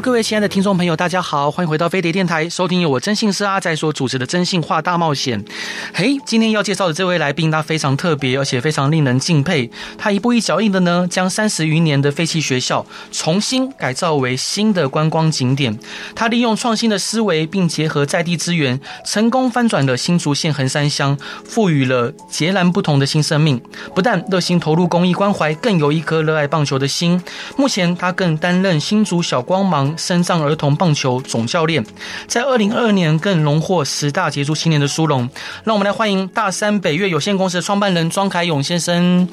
各位亲爱的听众朋友，大家好，欢迎回到飞碟电台，收听由我真信师阿仔所主持的《真信话大冒险》。嘿，今天要介绍的这位来宾，他非常特别，而且非常令人敬佩。他一步一脚印的呢，将三十余年的废弃学校重新改造为新的观光景点。他利用创新的思维，并结合在地资源，成功翻转了新竹县横山乡，赋予了截然不同的新生命。不但热心投入公益关怀，更有一颗热爱棒球的心。目前，他更担任新竹小光。芒忙身上儿童棒球总教练，在二零二二年更荣获十大杰出青年的殊荣。让我们来欢迎大山北岳有限公司的创办人庄凯勇先生。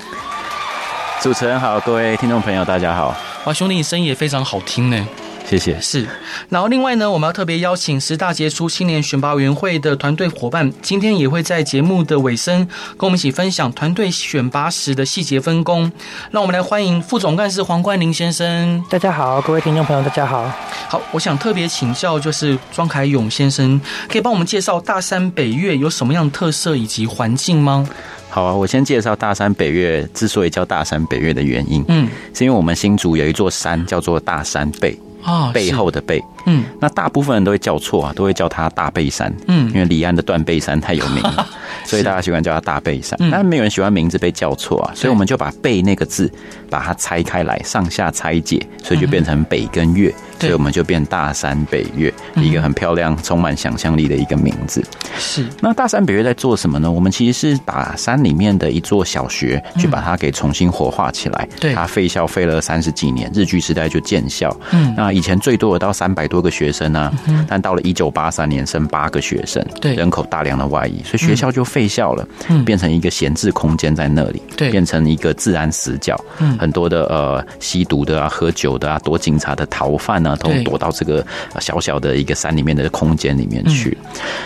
主持人好，各位听众朋友，大家好。哇，兄弟，你声音也非常好听呢。谢谢。是，然后另外呢，我们要特别邀请十大杰出青年选拔委员会的团队伙伴，今天也会在节目的尾声跟我们一起分享团队选拔时的细节分工。让我们来欢迎副总干事黄冠霖先生。大家好，各位听众朋友，大家好。好，我想特别请教，就是庄凯勇先生，可以帮我们介绍大山北岳有什么样的特色以及环境吗？好啊，我先介绍大山北岳之所以叫大山北岳的原因，嗯，是因为我们新竹有一座山叫做大山背。啊，背后的背，嗯，那大部分人都会叫错啊，都会叫它大背山，嗯，因为李安的断背山太有名了，所以大家喜欢叫它大背山。但是没有人喜欢名字被叫错啊，所以我们就把背那个字把它拆开来，上下拆解，所以就变成北跟月，所以我们就变大山北月，一个很漂亮、充满想象力的一个名字。是，那大山北月在做什么呢？我们其实是把山里面的一座小学去把它给重新活化起来。对，它废校废了三十几年，日据时代就建校。嗯，那以前最多有到三百多个学生呢，但到了一九八三年剩八个学生，对，人口大量的外移，所以学校就废校了，嗯。变成一个闲置空间在那里，对，变成一个自然死角，嗯。很多的呃吸毒的啊、喝酒的啊、躲警察的逃犯啊，都躲到这个小小的一个山里面的空间里面去。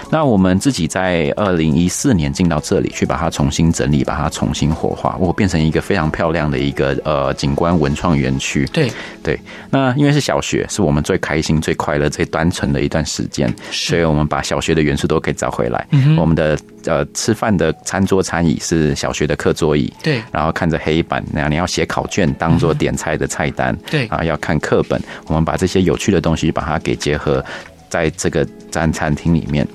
那我们自己在二零一四年进到这里去，把它重新整理，把它重新活化，我变成一个非常漂亮的一个呃景观文创园区。对。对，那因为是小学，是我们最开心、最快乐、最单纯的一段时间，所以我们把小学的元素都可以找回来。我们的呃吃饭的餐桌餐椅是小学的课桌椅，对，然后看着黑板，那样你要写考卷当做点菜的菜单，对，啊要看课本，我们把这些有趣的东西把它给结合。在这个餐餐厅里面，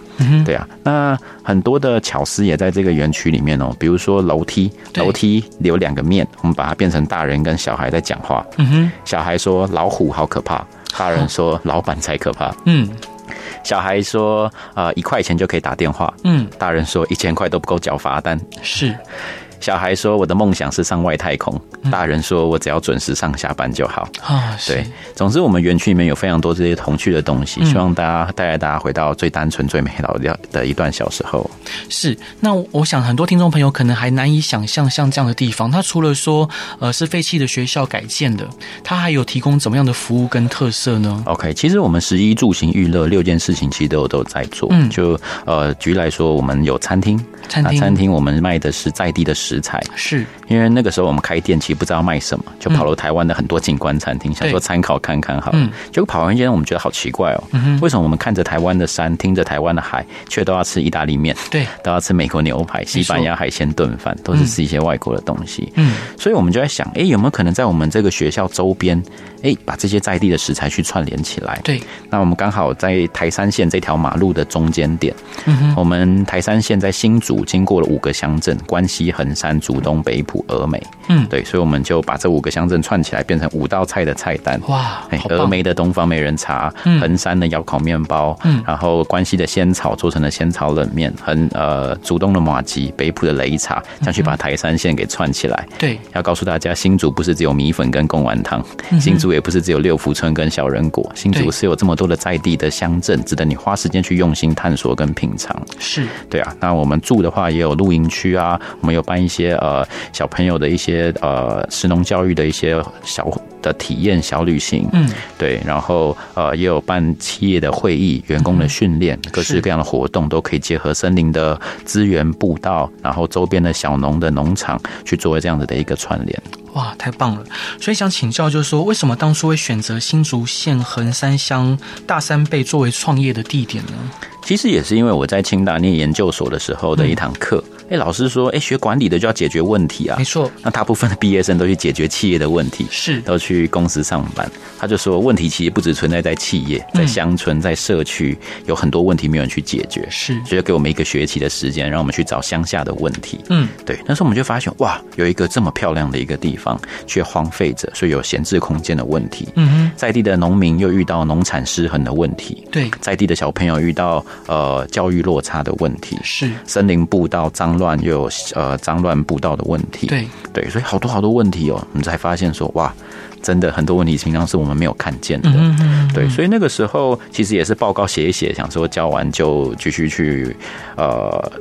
对啊，那很多的巧思也在这个园区里面哦。比如说楼梯，楼梯有两个面，我们把它变成大人跟小孩在讲话。嗯哼，小孩说老虎好可怕，大人说老板才可怕。嗯，小孩说呃一块钱就可以打电话。嗯，大人说一千块都不够缴罚单。是。小孩说：“我的梦想是上外太空。”大人说：“我只要准时上下班就好。”啊，对。总之，我们园区里面有非常多这些童趣的东西，希望大家带带大家回到最单纯、最美好的的一段小时候。是。那我想，很多听众朋友可能还难以想象，像这样的地方，它除了说呃是废弃的学校改建的，它还有提供怎么样的服务跟特色呢？OK，其实我们十一住行娱乐六件事情其实都有都有在做。嗯，就呃举例来说，我们有餐厅，餐厅餐厅我们卖的是在地的食材，是因为那个时候我们开店，其实不知道卖什么，就跑了台湾的很多景观餐厅，想说参考看看好。嗯，结果跑完一间，我们觉得好奇怪哦，为什么我们看着台湾的山，听着台湾的海，却都要吃意大利面？对，都要吃美国牛排、西班牙海鲜炖饭，都是吃一些外国的东西。嗯，所以我们就在想，哎，有没有可能在我们这个学校周边，哎，把这些在地的食材去串联起来？对，那我们刚好在台山线这条马路的中间点。我们台山线在新竹经过了五个乡镇，关西、横山、竹东、北埔、峨眉，嗯，对，所以我们就把这五个乡镇串起来，变成五道菜的菜单。哇，峨眉的东方美人茶，横山的窑烤面包，嗯，然后关西的仙草做成了仙草冷面，很呃，竹东的马吉，北埔的擂茶，这样去把台山线给串起来。对，要告诉大家，新竹不是只有米粉跟贡丸汤，新竹也不是只有六福村跟小人国，新竹是有这么多的在地的乡镇，值得你花时间去用心探索跟品尝。是对啊，那我们住的话也有露营区啊，我们有办一一些呃小朋友的一些呃食农教育的一些小的体验小旅行，嗯，对，然后呃也有办企业的会议、员工的训练，各式各样的活动都可以结合森林的资源步道，然后周边的小农的农场去作为这样子的一个串联。哇，太棒了！所以想请教，就是说，为什么当初会选择新竹县横山乡大山背作为创业的地点呢？其实也是因为我在清大念研究所的时候的一堂课，哎、嗯，老师说，哎，学管理的就要解决问题啊，没错。那大部分的毕业生都去解决企业的问题，是都去公司上班。他就说，问题其实不只存在在企业，在乡村、在社区，有很多问题没有人去解决，是，所以给我们一个学期的时间，让我们去找乡下的问题。嗯，对。那时候我们就发现，哇，有一个这么漂亮的一个地方却荒废着，所以有闲置空间的问题。嗯哼，在地的农民又遇到农产失衡的问题，对，在地的小朋友遇到呃教育。落差的问题是森林步道脏乱，又有呃脏乱步道的问题，对。对，所以好多好多问题哦，我们才发现说哇，真的很多问题平常是我们没有看见的，嗯嗯，对，所以那个时候其实也是报告写一写，想说交完就继续去呃。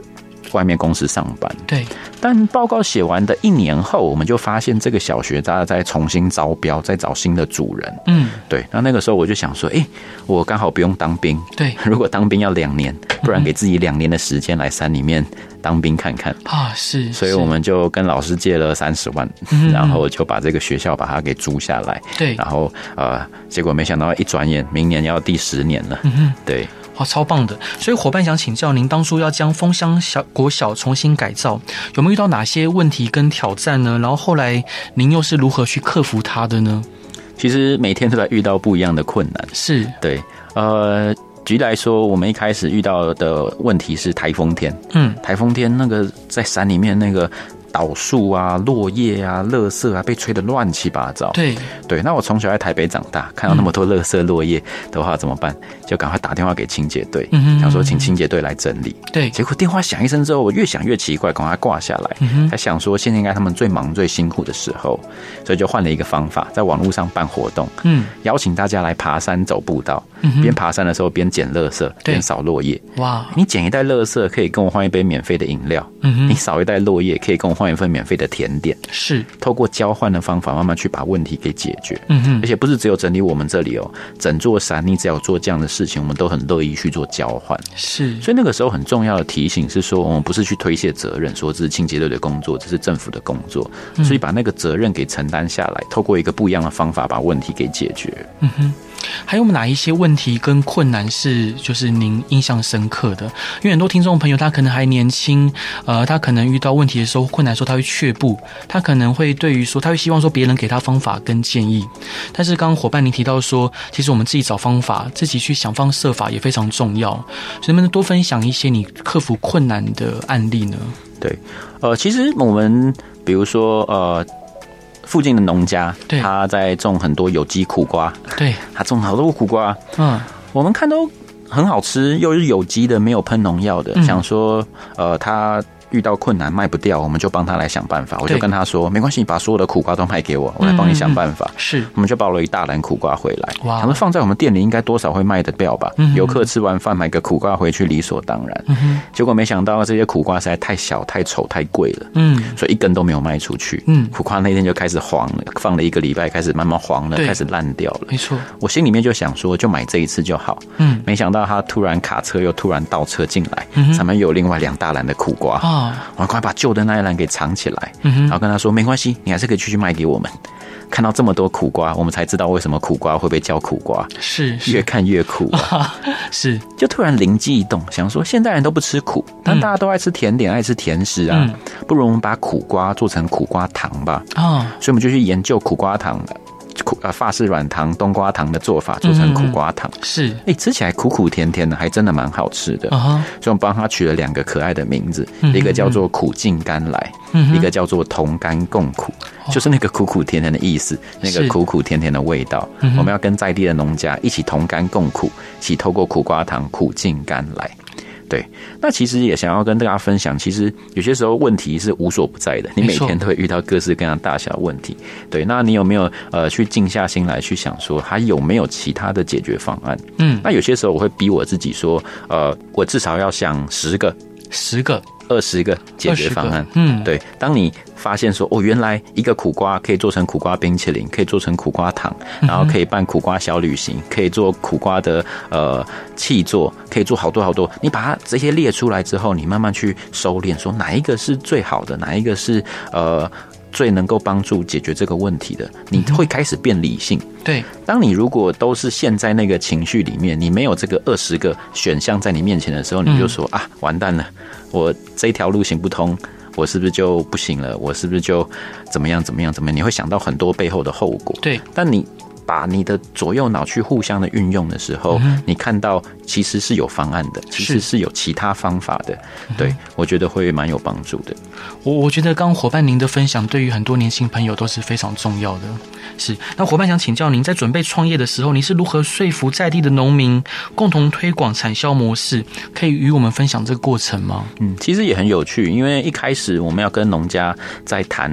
外面公司上班，对。但报告写完的一年后，我们就发现这个小学大家在重新招标，在找新的主人。嗯，对。那那个时候我就想说，哎，我刚好不用当兵。对。如果当兵要两年，不然给自己两年的时间来山里面 当兵看看啊。是。所以我们就跟老师借了三十万，然后就把这个学校把它给租下来。对。然后呃，结果没想到一转眼，明年要第十年了。嗯对。哇，超棒的！所以伙伴想请教您，当初要将枫香小国小重新改造，有没有遇到哪些问题跟挑战呢？然后后来您又是如何去克服它的呢？其实每天都在遇到不一样的困难，是对。呃，举例来说，我们一开始遇到的问题是台风天，嗯，台风天那个在山里面那个。倒树啊，落叶啊，垃圾啊，被吹得乱七八糟。对对，那我从小在台北长大，看到那么多垃圾落叶的话怎么办？就赶快打电话给清洁队，想说请清洁队来整理。对，结果电话响一声之后，我越想越奇怪，赶快挂下来。还想说现在应该他们最忙最辛苦的时候，所以就换了一个方法，在网络上办活动，嗯，邀请大家来爬山走步道，边爬山的时候边捡垃圾，边扫落叶。哇，你捡一袋垃圾可以跟我换一杯免费的饮料，嗯，你扫一袋落叶可以跟我换。换一份免费的甜点，是透过交换的方法，慢慢去把问题给解决。嗯哼，而且不是只有整理我们这里哦，整座山，你只要做这样的事情，我们都很乐意去做交换。是，所以那个时候很重要的提醒是说，我们不是去推卸责任，说这是清洁队的工作，这是政府的工作，所以把那个责任给承担下来，透过一个不一样的方法把问题给解决。嗯哼。还有哪一些问题跟困难是就是您印象深刻的？因为很多听众朋友他可能还年轻，呃，他可能遇到问题的时候困难的时候他会却步，他可能会对于说他会希望说别人给他方法跟建议。但是刚刚伙伴您提到说，其实我们自己找方法，自己去想方设法也非常重要。所以能不能多分享一些你克服困难的案例呢？对，呃，其实我们比如说呃。附近的农家，他在种很多有机苦瓜，对，他种好多苦瓜，嗯，我们看都很好吃，又是有机的，没有喷农药的，嗯、想说，呃，他。遇到困难卖不掉，我们就帮他来想办法。我就跟他说：“没关系，你把所有的苦瓜都卖给我，我来帮你想办法。”是，我们就抱了一大篮苦瓜回来。哇，他们放在我们店里，应该多少会卖得掉吧？游客吃完饭买个苦瓜回去，理所当然。结果没想到这些苦瓜实在太小、太丑、太贵了。嗯，所以一根都没有卖出去。嗯，苦瓜那天就开始黄了，放了一个礼拜，开始慢慢黄了，开始烂掉了。没错，我心里面就想说，就买这一次就好。嗯，没想到他突然卡车，又突然倒车进来，上面有另外两大篮的苦瓜啊！我快把。旧的那一篮给藏起来，然后跟他说没关系，你还是可以继续卖给我们。看到这么多苦瓜，我们才知道为什么苦瓜会被叫苦瓜，是，是越看越苦啊！是，就突然灵机一动，想说现代人都不吃苦，但大家都爱吃甜点，爱吃甜食啊，不如我们把苦瓜做成苦瓜糖吧。啊，所以我们就去研究苦瓜糖。苦啊，法式软糖、冬瓜糖的做法做成苦瓜糖，嗯、是哎、欸，吃起来苦苦甜甜的，还真的蛮好吃的。Uh huh、所以我们帮他取了两个可爱的名字，嗯、一个叫做苦尽甘来，嗯、一个叫做同甘共苦，哦、就是那个苦苦甜甜的意思，那个苦苦甜甜的味道。是我们要跟在地的农家一起同甘共苦，一起透过苦瓜糖苦尽甘来。对，那其实也想要跟大家分享，其实有些时候问题是无所不在的，你每天都会遇到各式各样大小问题。对，那你有没有呃去静下心来去想说，还有没有其他的解决方案？嗯，那有些时候我会逼我自己说，呃，我至少要想十个，十个，二十个解决方案。嗯，对。当你发现说，哦，原来一个苦瓜可以做成苦瓜冰淇淋，可以做成苦瓜糖，然后可以办苦瓜小旅行，可以做苦瓜的呃器作，可以做好多好多。你把它这些列出来之后，你慢慢去收敛，说哪一个是最好的，哪一个是呃。最能够帮助解决这个问题的，你会开始变理性。对，当你如果都是陷在那个情绪里面，你没有这个二十个选项在你面前的时候，你就说啊，完蛋了，我这条路行不通，我是不是就不行了？我是不是就怎么样怎么样怎么样？你会想到很多背后的后果。对，但你。把你的左右脑去互相的运用的时候，嗯、你看到其实是有方案的，其实是有其他方法的。对，我觉得会蛮有帮助的。我我觉得刚刚伙伴您的分享对于很多年轻朋友都是非常重要的。是，那伙伴想请教您，在准备创业的时候，你是如何说服在地的农民共同推广产销模式？可以与我们分享这个过程吗？嗯，其实也很有趣，因为一开始我们要跟农家在谈，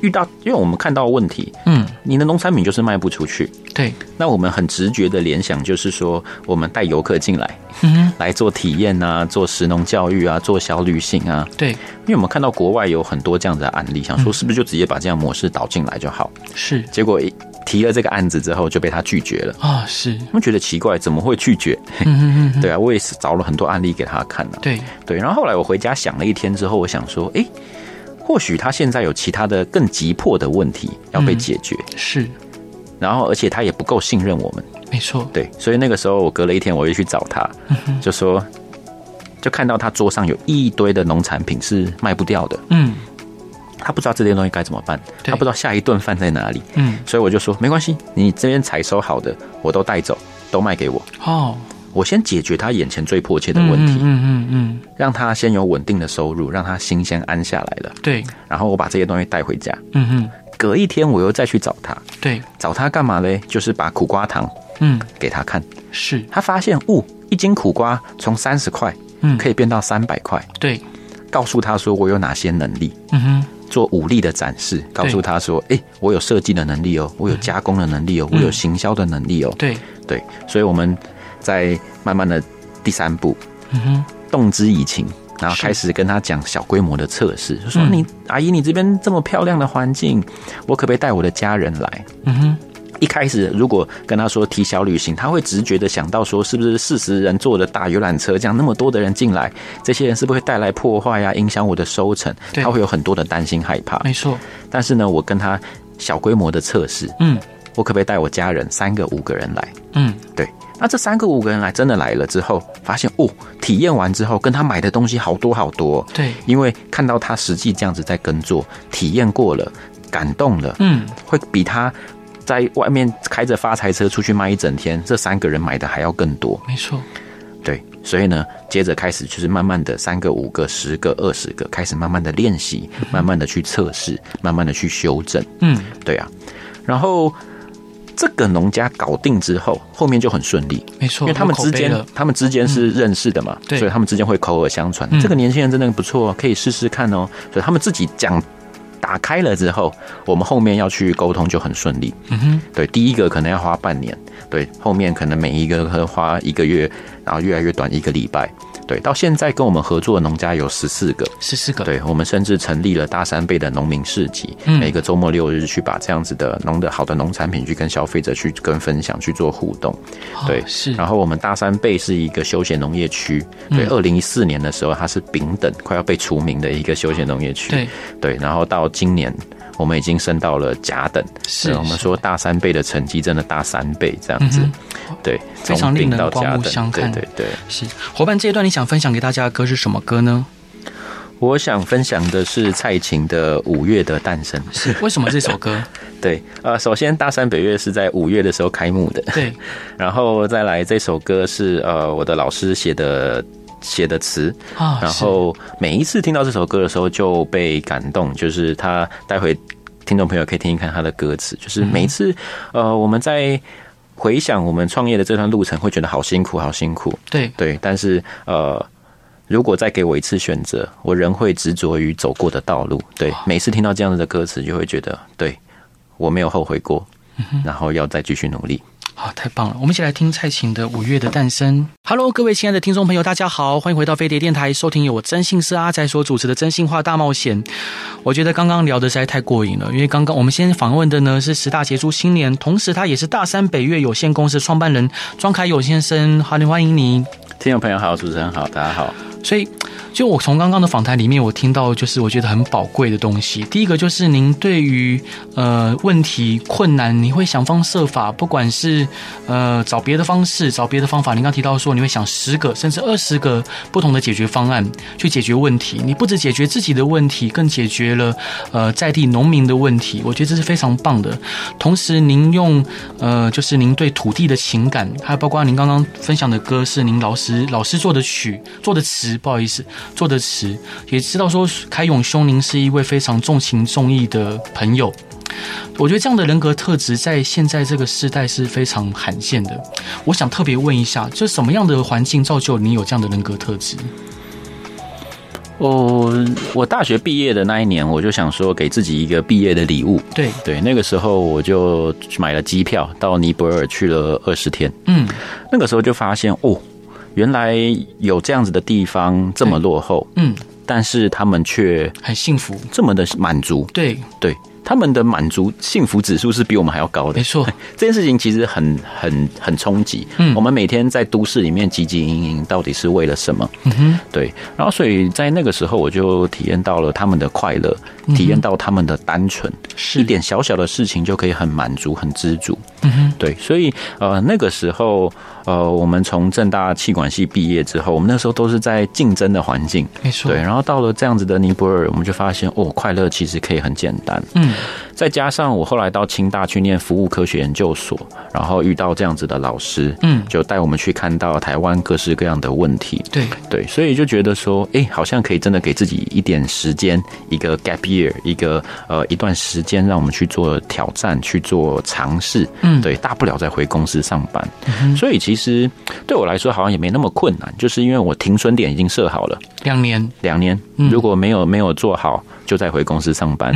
遇到因为我们看到问题，嗯，你的农产品就是卖不出去。对，那我们很直觉的联想就是说，我们带游客进来，嗯，来做体验啊，做食农教育啊，做小旅行啊。对，因为我们看到国外有很多这样的案例，想说是不是就直接把这样模式导进来就好？是，结果提了这个案子之后就被他拒绝了啊！是，他们觉得奇怪，怎么会拒绝？嗯嗯嗯，对啊，我也是找了很多案例给他看的。对对，然后后来我回家想了一天之后，我想说，哎，或许他现在有其他的更急迫的问题要被解决。是。然后，而且他也不够信任我们，没错，对，所以那个时候我隔了一天，我又去找他，就说，就看到他桌上有一堆的农产品是卖不掉的，嗯，他不知道这些东西该怎么办，他不知道下一顿饭在哪里，嗯，所以我就说没关系，你这边采收好的我都带走，都卖给我，哦，我先解决他眼前最迫切的问题，嗯嗯嗯，让他先有稳定的收入，让他心先安下来了，对，然后我把这些东西带回家，嗯哼。隔一天，我又再去找他。对，找他干嘛嘞？就是把苦瓜糖，嗯，给他看。是，他发现，哦，一斤苦瓜从三十块，嗯，可以变到三百块。对，告诉他说，我有哪些能力？嗯哼，做武力的展示。告诉他说，哎，我有设计的能力哦，我有加工的能力哦，我有行销的能力哦。对，对，所以我们在慢慢的第三步，嗯哼，动之以情。然后开始跟他讲小规模的测试，就说你阿姨，你这边这么漂亮的环境，我可不可以带我的家人来？嗯哼，一开始如果跟他说提小旅行，他会直觉的想到说，是不是四十人坐的大游览车，这样那么多的人进来，这些人是不是会带来破坏呀，影响我的收成？他会有很多的担心害怕。没错，但是呢，我跟他小规模的测试，嗯，我可不可以带我家人三个五个人来？嗯，对。那这三个五个人来真的来了之后，发现哦，体验完之后跟他买的东西好多好多。对，因为看到他实际这样子在耕作，体验过了，感动了，嗯，会比他在外面开着发财车出去卖一整天，这三个人买的还要更多。没错，对，所以呢，接着开始就是慢慢的三个、五个、十个、二十个，开始慢慢的练习，慢慢的去测试，慢慢的去修正。嗯，对啊，然后。这个农家搞定之后，后面就很顺利，没错，因为他们之间，他们之间是认识的嘛，嗯、所以他们之间会口耳相传。嗯、这个年轻人真的不错，可以试试看哦。所以他们自己讲打开了之后，我们后面要去沟通就很顺利。嗯哼，对，第一个可能要花半年，对，后面可能每一个可能花一个月，然后越来越短一个礼拜。对，到现在跟我们合作的农家有十四个，十四个。对，我们甚至成立了大三倍的农民市集，嗯、每个周末六日去把这样子的农的好的农产品去跟消费者去跟分享去做互动。对，哦、是。然后我们大三倍是一个休闲农业区，对，二零一四年的时候它是丙等快要被除名的一个休闲农业区，对对。然后到今年。我们已经升到了甲等，是我们说大三倍的成绩，真的大三倍这样子，嗯、对，非常令人刮目相看。对对对，是伙伴这一段你想分享给大家的歌是什么歌呢？我想分享的是蔡琴的《五月的诞生》。是为什么这首歌？对，呃，首先大山北月是在五月的时候开幕的，对，然后再来这首歌是呃我的老师写的。写的词。啊，然后每一次听到这首歌的时候就被感动，就是他待会听众朋友可以听一看他的歌词，就是每一次呃我们在回想我们创业的这段路程，会觉得好辛苦，好辛苦，对。对，但是呃如果再给我一次选择，我仍会执着于走过的道路。对，每次听到这样子的歌词，就会觉得对我没有后悔过，然后要再继续努力。好，太棒了！我们一起来听蔡琴的《五月的诞生》。Hello，各位亲爱的听众朋友，大家好，欢迎回到飞碟电台，收听由我征信社阿宅所主持的《真心话大冒险》。我觉得刚刚聊的实在太过瘾了，因为刚刚我们先访问的呢是十大杰出青年，同时他也是大山北岳有限公司创办人庄凯友先生。好，欢迎你，听众朋友好，主持人好，大家好。所以，就我从刚刚的访谈里面，我听到就是我觉得很宝贵的东西。第一个就是您对于呃问题困难，你会想方设法，不管是呃找别的方式，找别的方法。您刚提到说，你会想十个甚至二十个不同的解决方案去解决问题。你不只解决自己的问题，更解决了呃在地农民的问题。我觉得这是非常棒的。同时，您用呃就是您对土地的情感，还有包括您刚刚分享的歌，是您老师老师做的曲做的词。不好意思，做的词也知道说，凯勇兄，您是一位非常重情重义的朋友。我觉得这样的人格特质在现在这个时代是非常罕见的。我想特别问一下，就什么样的环境造就你有这样的人格特质？哦，我大学毕业的那一年，我就想说给自己一个毕业的礼物。对对，那个时候我就买了机票到尼泊尔去了二十天。嗯，那个时候就发现哦。原来有这样子的地方这么落后，嗯，但是他们却很幸福，这么的满足，对对。他们的满足幸福指数是比我们还要高的，没错。这件事情其实很很很冲击。嗯，我们每天在都市里面汲汲营营，到底是为了什么？嗯哼，对。然后，所以在那个时候，我就体验到了他们的快乐，体验到他们的单纯，是一点小小的事情就可以很满足、很知足。嗯哼，对。所以，呃，那个时候，呃，我们从正大气管系毕业之后，我们那时候都是在竞争的环境，没错。对。然后到了这样子的尼泊尔，我们就发现，哦，快乐其实可以很简单。嗯。再加上我后来到清大去念服务科学研究所，然后遇到这样子的老师，嗯，就带我们去看到台湾各式各样的问题，对。对，所以就觉得说，哎，好像可以真的给自己一点时间，一个 gap year，一个呃一段时间，让我们去做挑战，去做尝试，嗯，对，大不了再回公司上班。所以其实对我来说好像也没那么困难，就是因为我停损点已经设好了，两年，两年，如果没有没有做好，就再回公司上班。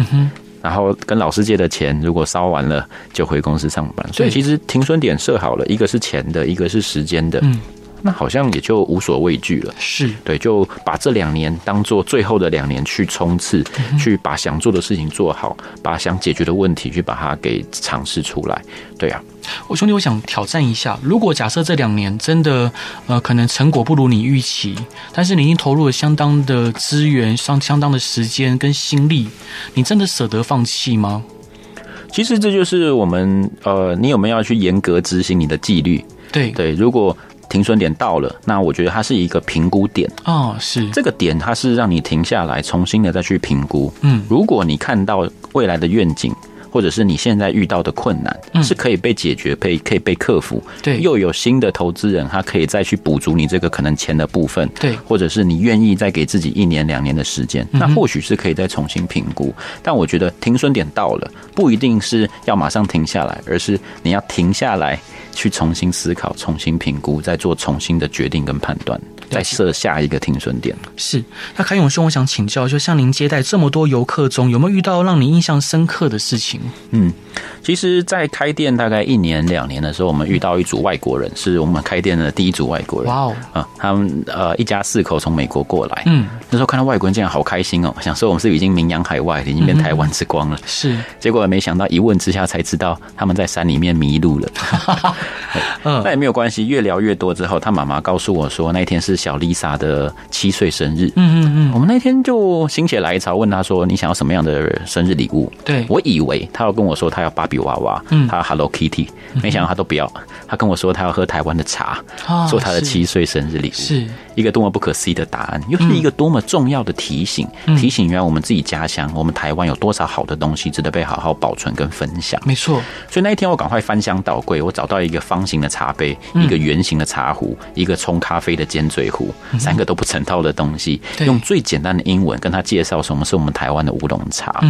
然后跟老师借的钱，如果烧完了，就回公司上班。所以其实停损点设好了，一个是钱的，一个是时间的。嗯，那好像也就无所畏惧了。是对，就把这两年当做最后的两年去冲刺，去把想做的事情做好，把想解决的问题去把它给尝试出来。对啊。我兄弟，我想挑战一下，如果假设这两年真的，呃，可能成果不如你预期，但是你已经投入了相当的资源、相相当的时间跟心力，你真的舍得放弃吗？其实这就是我们，呃，你有没有要去严格执行你的纪律？对对，如果停损点到了，那我觉得它是一个评估点哦，是这个点，它是让你停下来，重新的再去评估。嗯，如果你看到未来的愿景。或者是你现在遇到的困难是可以被解决，可以可以被克服。对，又有新的投资人，他可以再去补足你这个可能钱的部分。对，或者是你愿意再给自己一年两年的时间，那或许是可以再重新评估。但我觉得停损点到了，不一定是要马上停下来，而是你要停下来去重新思考、重新评估，再做重新的决定跟判断。再设下一个停损点。是，那凯永兄，我想请教，就像您接待这么多游客中，有没有遇到让你印象深刻的事情？嗯，其实，在开店大概一年两年的时候，我们遇到一组外国人，是我们开店的第一组外国人。哇哦，啊，他们呃一家四口从美国过来。嗯，那时候看到外国人竟然好开心哦，想说我们是已经名扬海外，已经变台湾之光了。是，结果没想到一问之下才知道，他们在山里面迷路了。嗯，那也没有关系，越聊越多之后，他妈妈告诉我说，那天是小丽莎的七岁生日。嗯嗯嗯，我们那天就心血来潮问他说：“你想要什么样的生日礼物？”对，我以为他要跟我说他要芭比娃娃，嗯，他要 Hello Kitty，没想到他都不要。他跟我说他要喝台湾的茶，做他的七岁生日礼物，是。一个多么不可思议的答案，又是一个多么重要的提醒，提醒原来我们自己家乡，我们台湾有多少好的东西值得被好好保存跟分享。没错，所以那一天我赶快翻箱倒柜，我找到一个方形的茶杯，一个圆形的茶壶，一个冲咖啡的尖嘴壶。三个都不成套的东西，用最简单的英文跟他介绍什么是我们台湾的乌龙茶。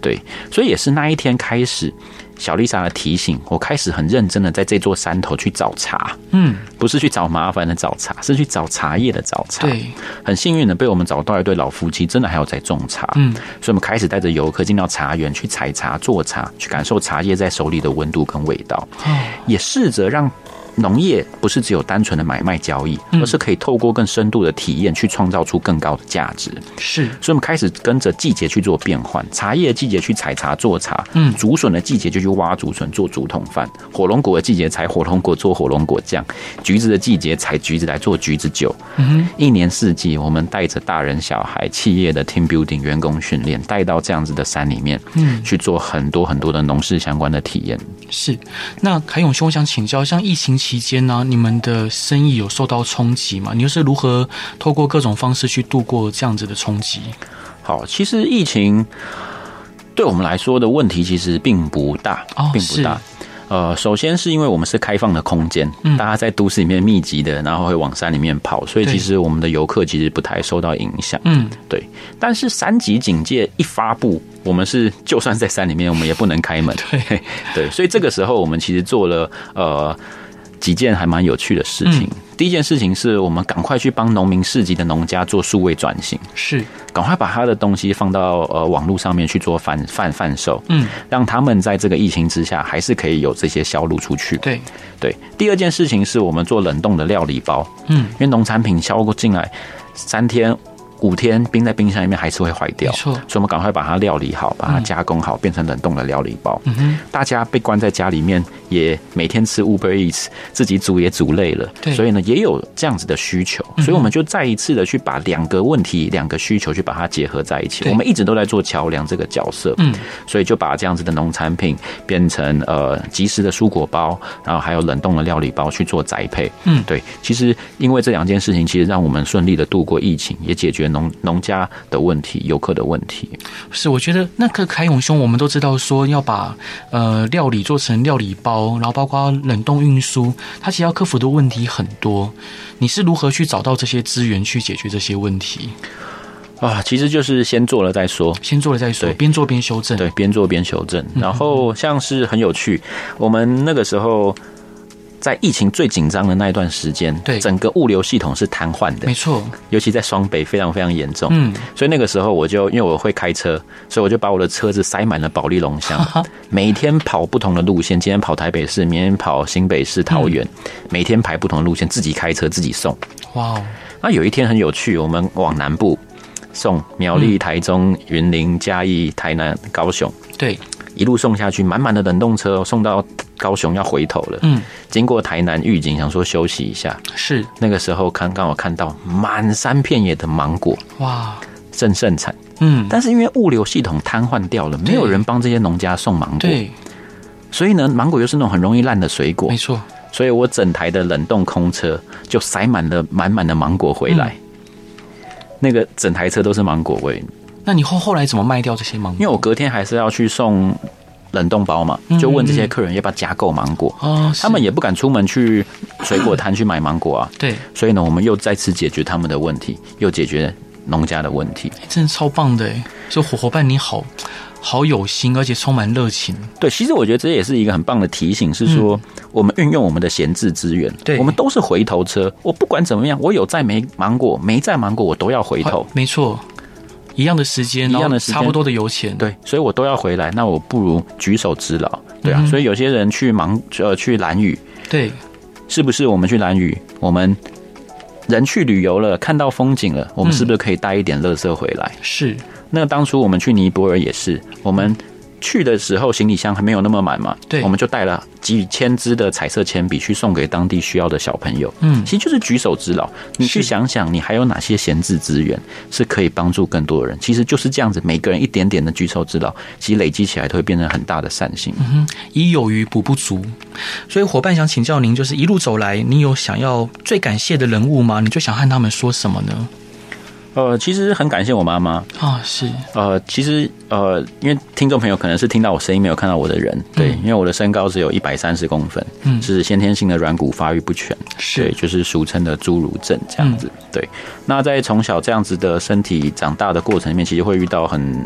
对，所以也是那一天开始，小丽莎的提醒，我开始很认真的在这座山头去找茶。嗯，不是去找麻烦的找茶，是去找茶叶的找茶。对，很幸运的被我们找到一对老夫妻，真的还有在种茶。嗯，所以我们开始带着游客进到茶园去采茶、做茶，去感受茶叶在手里的温度跟味道。哦，也试着让。农业不是只有单纯的买卖交易，而是可以透过更深度的体验去创造出更高的价值。是，所以我们开始跟着季节去做变换。茶叶的季节去采茶做茶，嗯，竹笋的季节就去挖竹笋做竹筒饭。火龙果的季节采火龙果做火龙果酱。橘子的季节采橘子来做橘子酒。嗯哼，一年四季，我们带着大人小孩、企业的 team building、员工训练，带到这样子的山里面，嗯，去做很多很多的农事相关的体验。是，那凯勇兄想请教，像疫情期间呢，你们的生意有受到冲击吗？你又是如何透过各种方式去度过这样子的冲击？好，其实疫情对我们来说的问题其实并不大，哦，并不大。呃，首先是因为我们是开放的空间，嗯，大家在都市里面密集的，然后会往山里面跑，所以其实我们的游客其实不太受到影响，嗯，对。但是三级警戒一发布，我们是就算在山里面，我们也不能开门，对 对。所以这个时候，我们其实做了呃。几件还蛮有趣的事情。第一件事情是我们赶快去帮农民市集的农家做数位转型，是赶快把他的东西放到呃网络上面去做贩贩贩售，嗯，让他们在这个疫情之下还是可以有这些销路出去。对对。第二件事情是我们做冷冻的料理包，嗯，因为农产品销过进来三天。五天冰在冰箱里面还是会坏掉，所以我们赶快把它料理好，把它加工好，变成冷冻的料理包。嗯大家被关在家里面，也每天吃 Uber Eats，自己煮也煮累了，所以呢也有这样子的需求，所以我们就再一次的去把两个问题、两个需求去把它结合在一起。我们一直都在做桥梁这个角色，嗯，所以就把这样子的农产品变成呃即食的蔬果包，然后还有冷冻的料理包去做宅配。嗯，对，其实因为这两件事情，其实让我们顺利的度过疫情，也解决。农农家的问题，游客的问题，是我觉得那个凯永兄，我们都知道说要把呃料理做成料理包，然后包括冷冻运输，它其实要克服的问题很多。你是如何去找到这些资源去解决这些问题？啊，其实就是先做了再说，先做了再说，边做边修正，对，边做边修正。然后像是很有趣，我们那个时候。在疫情最紧张的那一段时间，对。整个物流系统是瘫痪的，没错，尤其在双北非常非常严重。嗯，所以那个时候我就因为我会开车，所以我就把我的车子塞满了保利龙箱，每天跑不同的路线，今天跑台北市，明天跑新北市、桃园，每天排不同的路线，自己开车自己送。哇，那有一天很有趣，我们往南部送苗栗、台中、云林、嘉义、台南、高雄，对。一路送下去，满满的冷冻车送到高雄要回头了。嗯，经过台南预警，想说休息一下。是那个时候看，刚好看到满山遍野的芒果，哇，正盛产。嗯，但是因为物流系统瘫痪掉了，没有人帮这些农家送芒果。对，所以呢，芒果又是那种很容易烂的水果。没错，所以我整台的冷冻空车就塞满了满满的芒果回来。嗯，那个整台车都是芒果味。那你后后来怎么卖掉这些芒果？因为我隔天还是要去送冷冻包嘛，就问这些客人要不要加购芒果。哦，他们也不敢出门去水果摊去买芒果啊。对，所以呢，我们又再次解决他们的问题，又解决农家的问题。真的超棒的哎！所以伙伙伴你好好有心，而且充满热情。对，其实我觉得这也是一个很棒的提醒，是说我们运用我们的闲置资源。对，我们都是回头车。我不管怎么样，我有在没芒果，没在芒果，我都要回头。没错。一样的时间，一样的时间差不多的油钱，对，所以我都要回来。那我不如举手之劳，对啊。嗯、所以有些人去忙，呃，去蓝屿，对，是不是？我们去蓝屿，我们人去旅游了，看到风景了，我们是不是可以带一点乐色回来？是。那当初我们去尼泊尔也是，我们。去的时候行李箱还没有那么满嘛，对，我们就带了几千支的彩色铅笔去送给当地需要的小朋友。嗯，其实就是举手之劳。你去想想，你还有哪些闲置资源是可以帮助更多的人？其实就是这样子，每个人一点点的举手之劳，其实累积起来都会变成很大的善心。嗯哼，以有余补不足。所以伙伴想请教您，就是一路走来，你有想要最感谢的人物吗？你最想和他们说什么呢？呃，其实很感谢我妈妈啊，是。呃，其实呃，因为听众朋友可能是听到我声音没有看到我的人，对，因为我的身高只有一百三十公分，嗯，是先天性的软骨发育不全，是，对，就是俗称的侏儒症这样子，对。那在从小这样子的身体长大的过程里面，其实会遇到很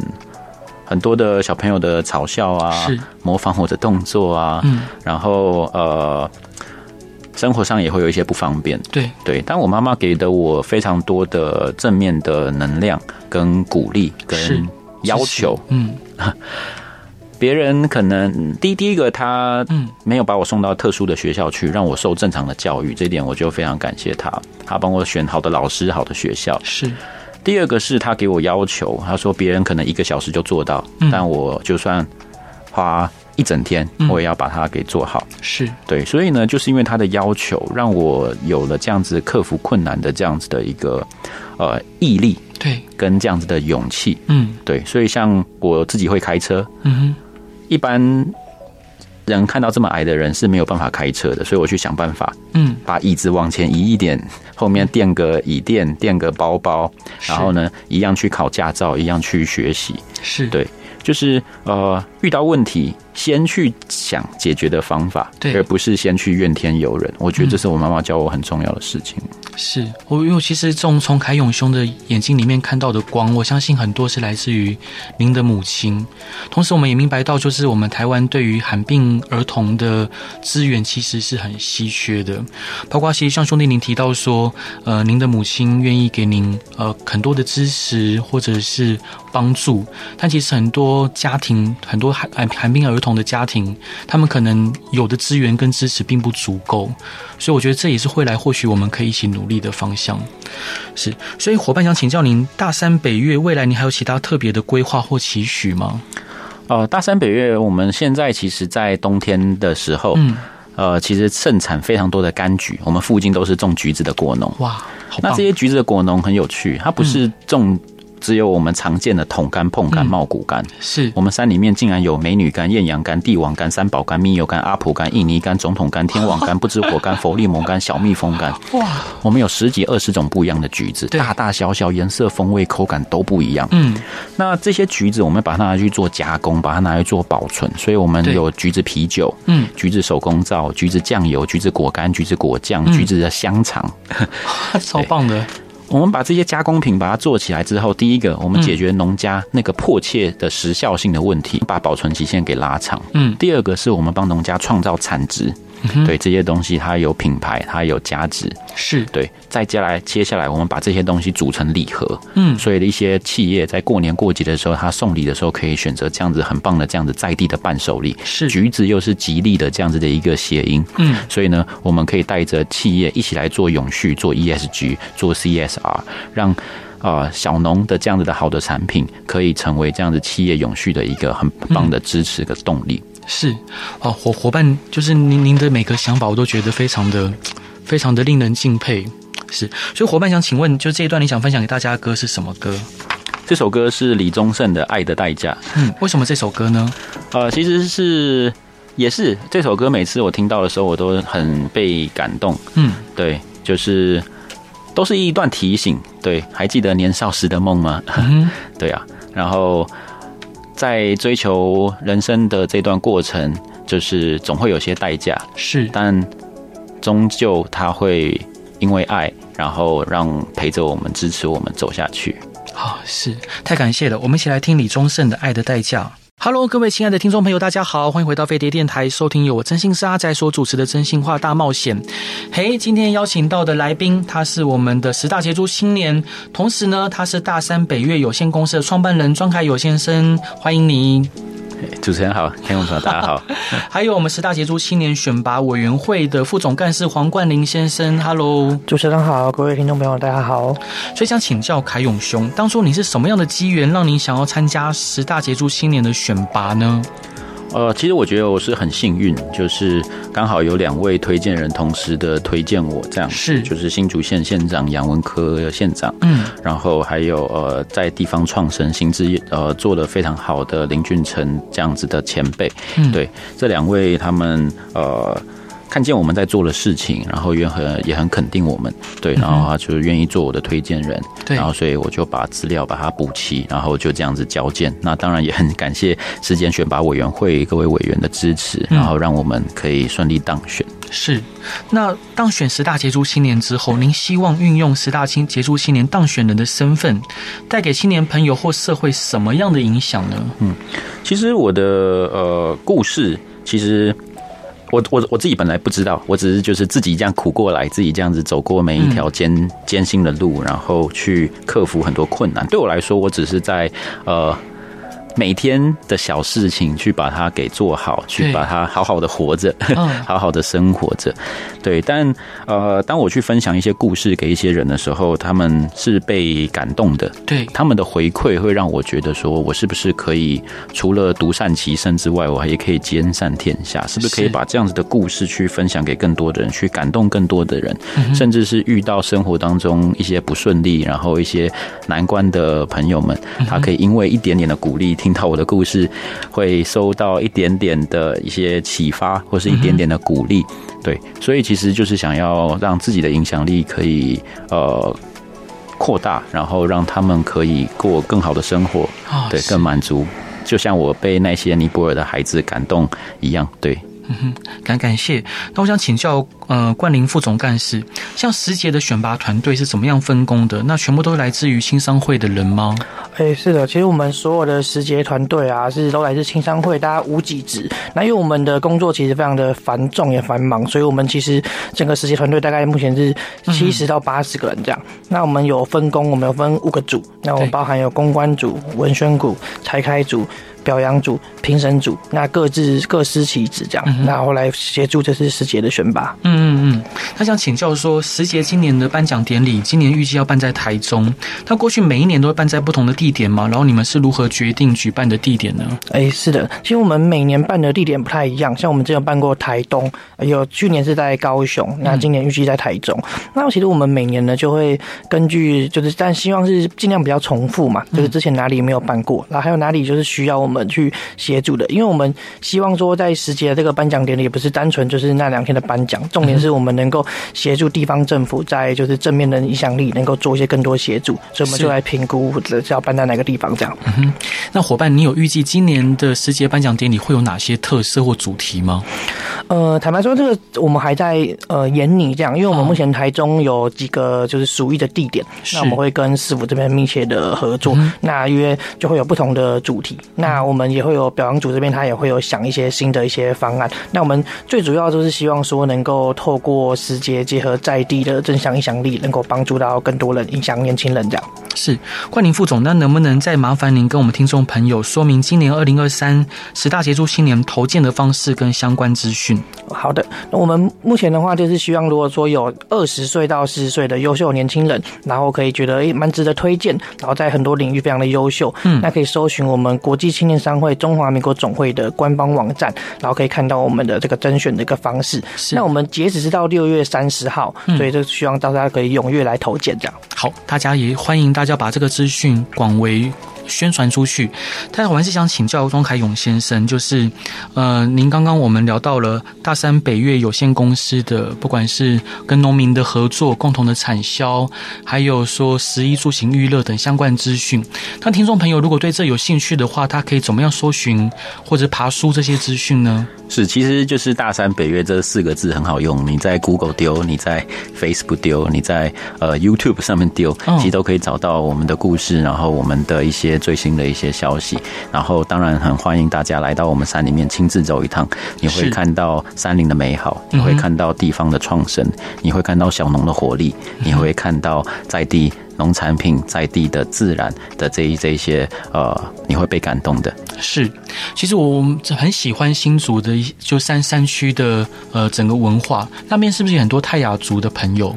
很多的小朋友的嘲笑啊，是模仿我的动作啊，嗯，然后呃，生活上也会有一些不方便，对对。但我妈妈给的我非常多的正面的能量跟鼓励跟要求，嗯。别人可能第第一个他嗯没有把我送到特殊的学校去，让我受正常的教育，这一点我就非常感谢他。他帮我选好的老师、好的学校。是。第二个是他给我要求，他说别人可能一个小时就做到，但我就算花一整天，我也要把它给做好。是。对，所以呢，就是因为他的要求，让我有了这样子克服困难的这样子的一个呃毅力，对，跟这样子的勇气，嗯，对。所以像我自己会开车，嗯哼。一般人看到这么矮的人是没有办法开车的，所以我去想办法，嗯，把椅子往前移一点，后面垫个椅垫，垫个包包，然后呢，一样去考驾照，一样去学习，是。对，就是呃，遇到问题先去想解决的方法，对，而不是先去怨天尤人。我觉得这是我妈妈教我很重要的事情。是我，因为其实从从凯永兄的眼睛里面看到的光，我相信很多是来自于您的母亲。同时，我们也明白到，就是我们台湾对于罕病儿童的资源其实是很稀缺的。包括其实像兄弟您提到说，呃，您的母亲愿意给您呃很多的支持或者是帮助，但其实很多家庭，很多罕罕病儿童的家庭，他们可能有的资源跟支持并不足够。所以我觉得这也是未来或许我们可以一起努力的方向。是，所以伙伴想请教您，大山北月未来您还有其他特别的规划或期许吗？呃，大山北月我们现在其实，在冬天的时候，嗯，呃，其实盛产非常多的柑橘，我们附近都是种橘子的果农。哇，那这些橘子的果农很有趣，它不是种。只有我们常见的桶柑、碰柑、茂谷柑，是。我们山里面竟然有美女柑、艳阳柑、帝王柑、三宝柑、蜜柚柑、阿普柑、印尼柑、总统柑、天王柑、不知火柑、佛利蒙柑、小蜜蜂柑。哇，我们有十几二十种不一样的橘子，大大小小、颜色、风味、口感都不一样。嗯，那这些橘子我们把它拿去做加工，把它拿来做保存，所以我们有橘子啤酒，嗯，橘子手工皂、橘子酱油、橘子果干、橘子果酱、橘子的香肠，超棒的。我们把这些加工品把它做起来之后，第一个，我们解决农家那个迫切的时效性的问题，把保存期限给拉长。嗯，第二个是我们帮农家创造产值。对这些东西，它有品牌，它有价值，是。对。再接下来，接下来我们把这些东西组成礼盒，嗯，所以的一些企业在过年过节的时候，他送礼的时候可以选择这样子很棒的这样子在地的伴手礼。是。橘子又是吉利的这样子的一个谐音，嗯，所以呢，我们可以带着企业一起来做永续、做 ESG、做 CSR，让啊、呃、小农的这样子的好的产品可以成为这样子企业永续的一个很棒的支持的动力。嗯是，哦，伙伙伴，就是您您的每个想法，我都觉得非常的、非常的令人敬佩。是，所以伙伴想请问，就这一段你想分享给大家的歌是什么歌？这首歌是李宗盛的《爱的代价》。嗯，为什么这首歌呢？呃，其实是也是这首歌，每次我听到的时候，我都很被感动。嗯，对，就是都是一段提醒。对，还记得年少时的梦吗？嗯，对啊，然后。在追求人生的这段过程，就是总会有些代价，是，但终究他会因为爱，然后让陪着我们、支持我们走下去。好，是，太感谢了。我们一起来听李宗盛的《爱的代价》。Hello，各位亲爱的听众朋友，大家好，欢迎回到飞碟电台，收听由我真心是阿仔所主持的《真心话大冒险》。嘿，今天邀请到的来宾，他是我们的十大杰出青年，同时呢，他是大山北岳有限公司的创办人庄凯友先生，欢迎你。主持人好，听众朋友大家好。还有我们十大杰出青年选拔委员会的副总干事黄冠霖先生，Hello，主持人好，各位听众朋友大家好。所以想请教凯永兄，当初你是什么样的机缘，让你想要参加十大杰出青年的选拔呢？呃，其实我觉得我是很幸运，就是刚好有两位推荐人同时的推荐我，这样。是。就是新竹县县长杨文科县长，嗯，然后还有呃在地方创生新知呃做的非常好的林俊成这样子的前辈，嗯，对，这两位他们呃看见我们在做的事情，然后也很也很肯定我们，对，然后他就愿意做我的推荐人，对，然后所以我就把资料把它补齐，然后就这样子交件。那当然也很感谢时间选拔委员会各位委员的支持，然后让我们可以顺利当选。是，那当选十大杰出青年之后，您希望运用十大青杰出青年当选人的身份，带给青年朋友或社会什么样的影响呢？嗯，其实我的呃故事，其实。我我我自己本来不知道，我只是就是自己这样苦过来，自己这样子走过每一条艰艰辛的路，然后去克服很多困难。对我来说，我只是在呃。每天的小事情，去把它给做好，去把它好好的活着，好好的生活着。对，但呃，当我去分享一些故事给一些人的时候，他们是被感动的。对，他们的回馈会让我觉得说，我是不是可以除了独善其身之外，我还也可以兼善天下？是不是可以把这样子的故事去分享给更多的人，去感动更多的人？甚至是遇到生活当中一些不顺利，然后一些难关的朋友们，他可以因为一点点的鼓励。听到我的故事，会收到一点点的一些启发，或是一点点的鼓励，对，所以其实就是想要让自己的影响力可以呃扩大，然后让他们可以过更好的生活，对，更满足，就像我被那些尼泊尔的孩子感动一样，对。嗯哼，感感谢。那我想请教，呃，冠霖副总干事，像时节的选拔团队是怎么样分工的？那全部都是来自于青商会的人吗？哎，是的，其实我们所有的时节团队啊，是都来自青商会，大家无几职。那因为我们的工作其实非常的繁重也繁忙，所以我们其实整个时节团队大概目前是七十到八十个人这样。嗯、那我们有分工，我们有分五个组，那我们包含有公关组、文宣组、财开组。表扬组、评审组，那各自各司其职，这样，嗯、然后来协助这次时杰的选拔。嗯嗯嗯。他想请教说，时杰今年的颁奖典礼，今年预计要办在台中。他过去每一年都会办在不同的地点吗？然后你们是如何决定举办的地点呢？哎，是的，其实我们每年办的地点不太一样。像我们之前办过台东，有去年是在高雄，那今年预计在台中。嗯、那其实我们每年呢，就会根据就是，但希望是尽量比较重复嘛，就是之前哪里没有办过，然后还有哪里就是需要我们。去协助的，因为我们希望说，在时杰的这个颁奖典礼，也不是单纯就是那两天的颁奖，重点是我们能够协助地方政府在就是正面的影响力，能够做一些更多协助，所以我们就来评估或者是要办在哪个地方这样。嗯哼，那伙伴，你有预计今年的时节颁奖典礼会有哪些特色或主题吗？呃，坦白说，这个我们还在呃研拟这样，因为我们目前台中有几个就是属意的地点，那我们会跟市府这边密切的合作，嗯、那约就会有不同的主题，那。我们也会有表扬组这边，他也会有想一些新的一些方案。那我们最主要就是希望说，能够透过时节结合在地的正向影响力，能够帮助到更多人，影响年轻人这样。是冠霖副总，那能不能再麻烦您跟我们听众朋友说明今年二零二三十大杰出青年投建的方式跟相关资讯？好的，那我们目前的话就是希望，如果说有二十岁到四十岁的优秀年轻人，然后可以觉得诶蛮值得推荐，然后在很多领域非常的优秀，嗯，那可以搜寻我们国际青年商会中华民国总会的官方网站，然后可以看到我们的这个甄选的一个方式。是，那我们截止是到六月三十号，嗯，所以就希望大家可以踊跃来投件这样。好，大家也欢迎大家把这个资讯广为宣传出去。但我还是想请教庄凯勇先生，就是呃，您刚刚我们聊到了大山北岳有限公司的，不管是跟农民的合作、共同的产销，还有说十一住行娱乐等相关资讯。那听众朋友如果对这有兴趣的话，他可以怎么样搜寻或者爬书这些资讯呢？是，其实就是大山北岳这四个字很好用，你在 Google 丢，你在 Facebook 丢，你在呃 YouTube 上面丢，其实都可以找到我们的故事，然后我们的一些最新的一些消息。然后当然很欢迎大家来到我们山里面亲自走一趟，你会看到山林的美好，你会看到地方的创生，你会看到小农的活力，你会看到在地。农产品在地的自然的这一这一些呃，你会被感动的。是，其实我很喜欢新竹的就山山区的呃整个文化，那边是不是有很多泰雅族的朋友？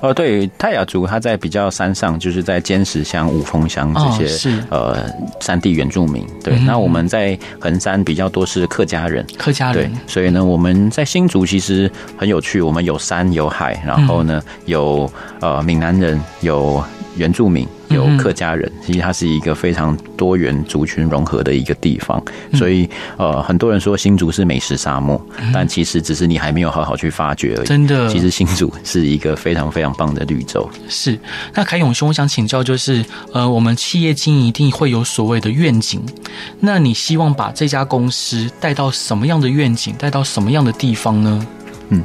哦，对，泰雅族他在比较山上，就是在尖石乡、五峰乡这些、哦、呃山地原住民。对，嗯、那我们在横山比较多是客家人，客家人。对，所以呢，我们在新竹其实很有趣，我们有山有海，然后呢有呃闽南人有。原住民，有客家人，其实它是一个非常多元族群融合的一个地方。所以，呃，很多人说新竹是美食沙漠，但其实只是你还没有好好去发掘而已。真的，其实新竹是一个非常非常棒的绿洲。是。那凯永兄，我想请教，就是呃，我们企业经营一定会有所谓的愿景，那你希望把这家公司带到什么样的愿景，带到什么样的地方呢？嗯。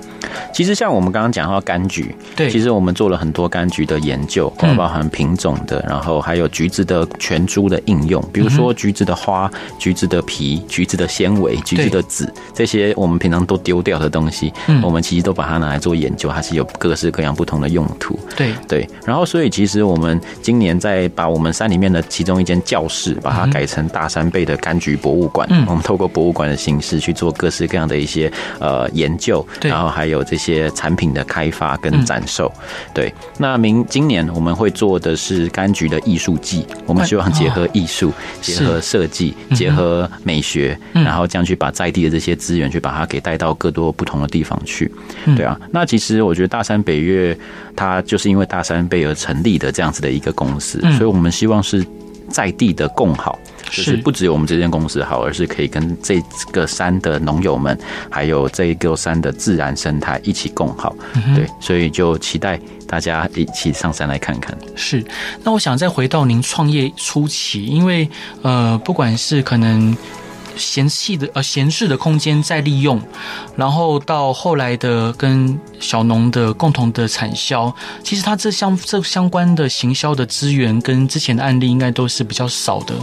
其实像我们刚刚讲到柑橘，对，其实我们做了很多柑橘的研究，包含品种的，然后还有橘子的全株的应用，比如说橘子的花、橘子的皮、橘子的纤维、橘子的籽，这些我们平常都丢掉的东西，我们其实都把它拿来做研究，它是有各式各样不同的用途。对。对，然后所以其实我们今年在把我们山里面的其中一间教室，把它改成大山背的柑橘博物馆，我们透过博物馆的形式去做各式各样的一些呃研究，然后还有这些产品的开发跟展售，对。那明今年我们会做的是柑橘的艺术季，我们希望结合艺术、结合设计、结合美学，然后这样去把在地的这些资源去把它给带到更多不同的地方去，对啊。那其实我觉得大山北岳它就是因为大山倍而成立的这样子的一个公司，所以我们希望是在地的共好。就是不只有我们这间公司好，而是可以跟这个山的农友们，还有这个山的自然生态一起共好。对，所以就期待大家一起上山来看看。是，那我想再回到您创业初期，因为呃，不管是可能。闲弃的呃闲置的空间再利用，然后到后来的跟小农的共同的产销，其实它这相这相关的行销的资源跟之前的案例应该都是比较少的。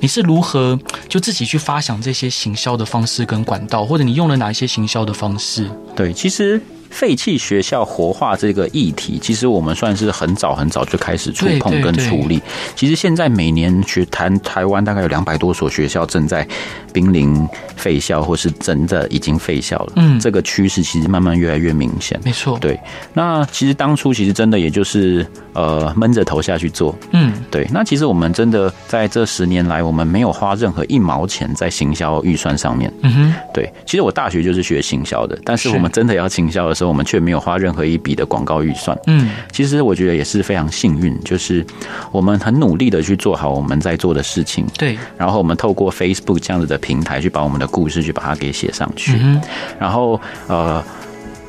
你是如何就自己去发想这些行销的方式跟管道，或者你用了哪一些行销的方式？对，其实。废弃学校活化这个议题，其实我们算是很早很早就开始触碰跟处理。其实现在每年去谈台湾大概有两百多所学校正在濒临废校，或是真的已经废校了。嗯，这个趋势其实慢慢越来越明显。没错，对。那其实当初其实真的也就是呃闷着头下去做。嗯，对。那其实我们真的在这十年来，我们没有花任何一毛钱在行销预算上面。嗯哼，对。其实我大学就是学行销的，但是我们真的要行销的时候，我们却没有花任何一笔的广告预算。嗯，其实我觉得也是非常幸运，就是我们很努力的去做好我们在做的事情。对，然后我们透过 Facebook 这样子的平台去把我们的故事去把它给写上去。嗯然后呃。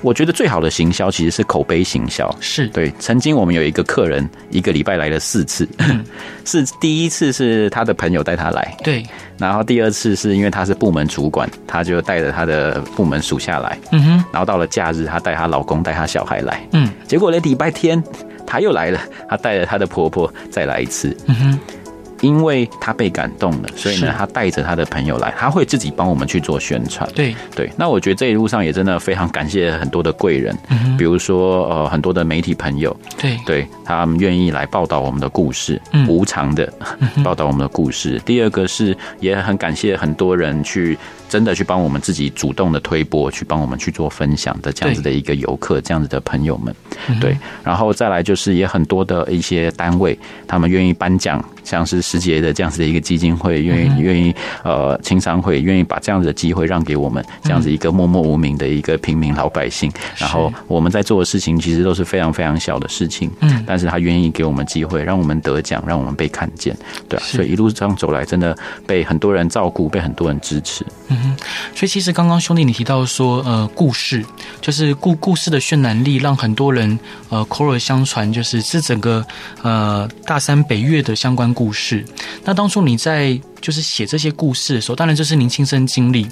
我觉得最好的行销其实是口碑行销，是对。曾经我们有一个客人，一个礼拜来了四次，是第一次是他的朋友带他来，对。然后第二次是因为他是部门主管，他就带着他的部门属下来，嗯哼。然后到了假日，他带她老公带她小孩来，嗯。结果呢，礼拜天他又来了，他带着他的婆婆再来一次，嗯哼。因为他被感动了，所以呢，他带着他的朋友来，他会自己帮我们去做宣传。对对，那我觉得这一路上也真的非常感谢很多的贵人，嗯、比如说呃很多的媒体朋友，对对，他们愿意来报道我们的故事，嗯、无偿的报道我们的故事。嗯、第二个是也很感谢很多人去。真的去帮我们自己主动的推波，去帮我们去做分享的这样子的一个游客，这样子的朋友们，对，然后再来就是也很多的一些单位，他们愿意颁奖，像是时节的这样子的一个基金会，愿意愿意呃青商会愿意把这样子的机会让给我们，这样子一个默默无名的一个平民老百姓，然后我们在做的事情其实都是非常非常小的事情，嗯，但是他愿意给我们机会，让我们得奖，让我们被看见，对啊，所以一路上走来，真的被很多人照顾，被很多人支持，嗯。嗯，所以其实刚刚兄弟你提到说，呃，故事就是故故事的渲染力，让很多人呃口耳相传，就是是整个呃大山北岳的相关故事。那当初你在就是写这些故事的时候，当然这是您亲身经历，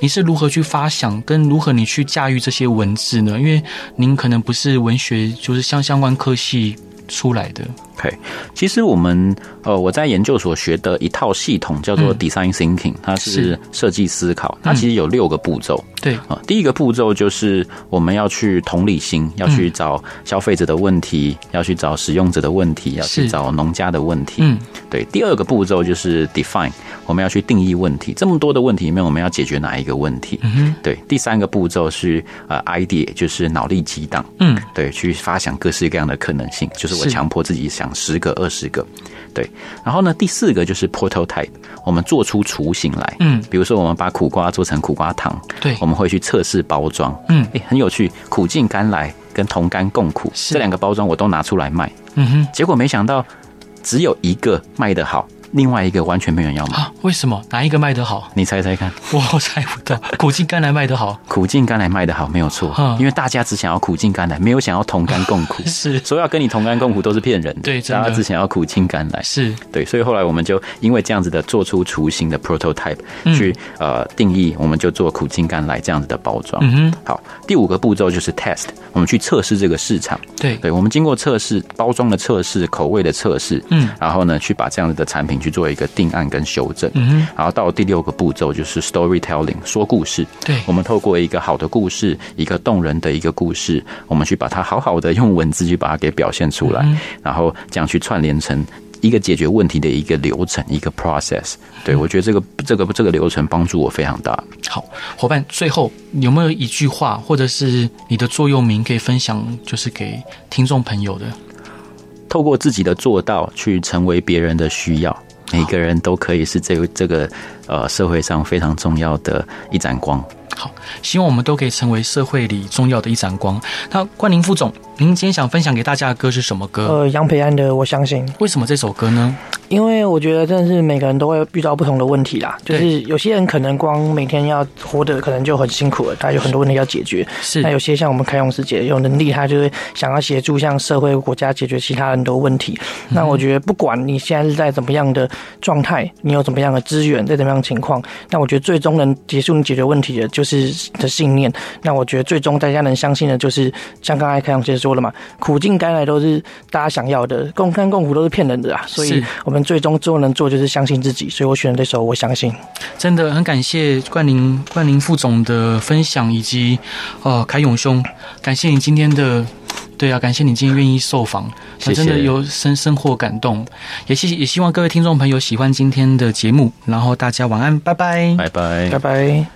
你是如何去发想，跟如何你去驾驭这些文字呢？因为您可能不是文学，就是相相关科系出来的。OK，其实我们呃，我在研究所学的一套系统叫做 Design Thinking，它是设计思考，它其实有六个步骤。对啊，第一个步骤就是我们要去同理心，要去找消费者的问题，要去找使用者的问题，要去找农家的问题。嗯，对。第二个步骤就是 Define，我们要去定义问题。这么多的问题里面，我们要解决哪一个问题？嗯哼，对。第三个步骤是呃 Idea，就是脑力激荡。嗯，对，去发想各式各样的可能性，就是我强迫自己想。十个、二十个，对。然后呢，第四个就是 prototype，我们做出雏形来。嗯，比如说我们把苦瓜做成苦瓜糖，对，我们会去测试包装。嗯，诶，很有趣，苦尽甘来。跟同甘共苦这两个包装我都拿出来卖，嗯哼，结果没想到只有一个卖得好。另外一个完全没有人要买，为什么？哪一个卖得好？你猜猜看。我猜不到。苦尽甘来卖得好，苦尽甘来卖得好，没有错。因为大家只想要苦尽甘来，没有想要同甘共苦。是，说要跟你同甘共苦都是骗人的。对，大家只想要苦尽甘来。是对，所以后来我们就因为这样子的做出雏形的 prototype，去呃定义，我们就做苦尽甘来这样子的包装。嗯哼。好，第五个步骤就是 test，我们去测试这个市场。对，对，我们经过测试，包装的测试，口味的测试，嗯，然后呢，去把这样子的产品去做一个定案。跟修正，嗯，然后到第六个步骤就是 storytelling，说故事。对，我们透过一个好的故事，一个动人的一个故事，我们去把它好好的用文字去把它给表现出来，然后这样去串联成一个解决问题的一个流程，一个 process。对，我觉得这个这个这个流程帮助我非常大。好，伙伴，最后有没有一句话或者是你的座右铭可以分享，就是给听众朋友的？透过自己的做到，去成为别人的需要。每个人都可以是这个这个呃社会上非常重要的一盏光。好，希望我们都可以成为社会里重要的一盏光。那冠霖副总，您今天想分享给大家的歌是什么歌？呃，杨培安的《我相信》。为什么这首歌呢？因为我觉得真的是每个人都会遇到不同的问题啦，就是有些人可能光每天要活的可能就很辛苦了，他有很多问题要解决。是，那有些像我们开勇师姐有能力，他就会想要协助像社会国家解决其他很多问题。那我觉得不管你现在是在怎么样的状态，你有怎么样的资源，在怎么样的情况，那我觉得最终能结束你解决问题的就是的信念。那我觉得最终大家能相信的就是像刚才开勇师姐说了嘛，苦尽甘来都是大家想要的，共甘共苦都是骗人的啊。所以我们。最终最后能做就是相信自己，所以我选了这首《我相信》。真的很感谢冠霖冠霖副总的分享，以及呃凯勇兄，感谢你今天的对啊，感谢你今天愿意受访，那真的有深深获感动。也谢谢，也希望各位听众朋友喜欢今天的节目，然后大家晚安，拜拜，拜拜，拜拜。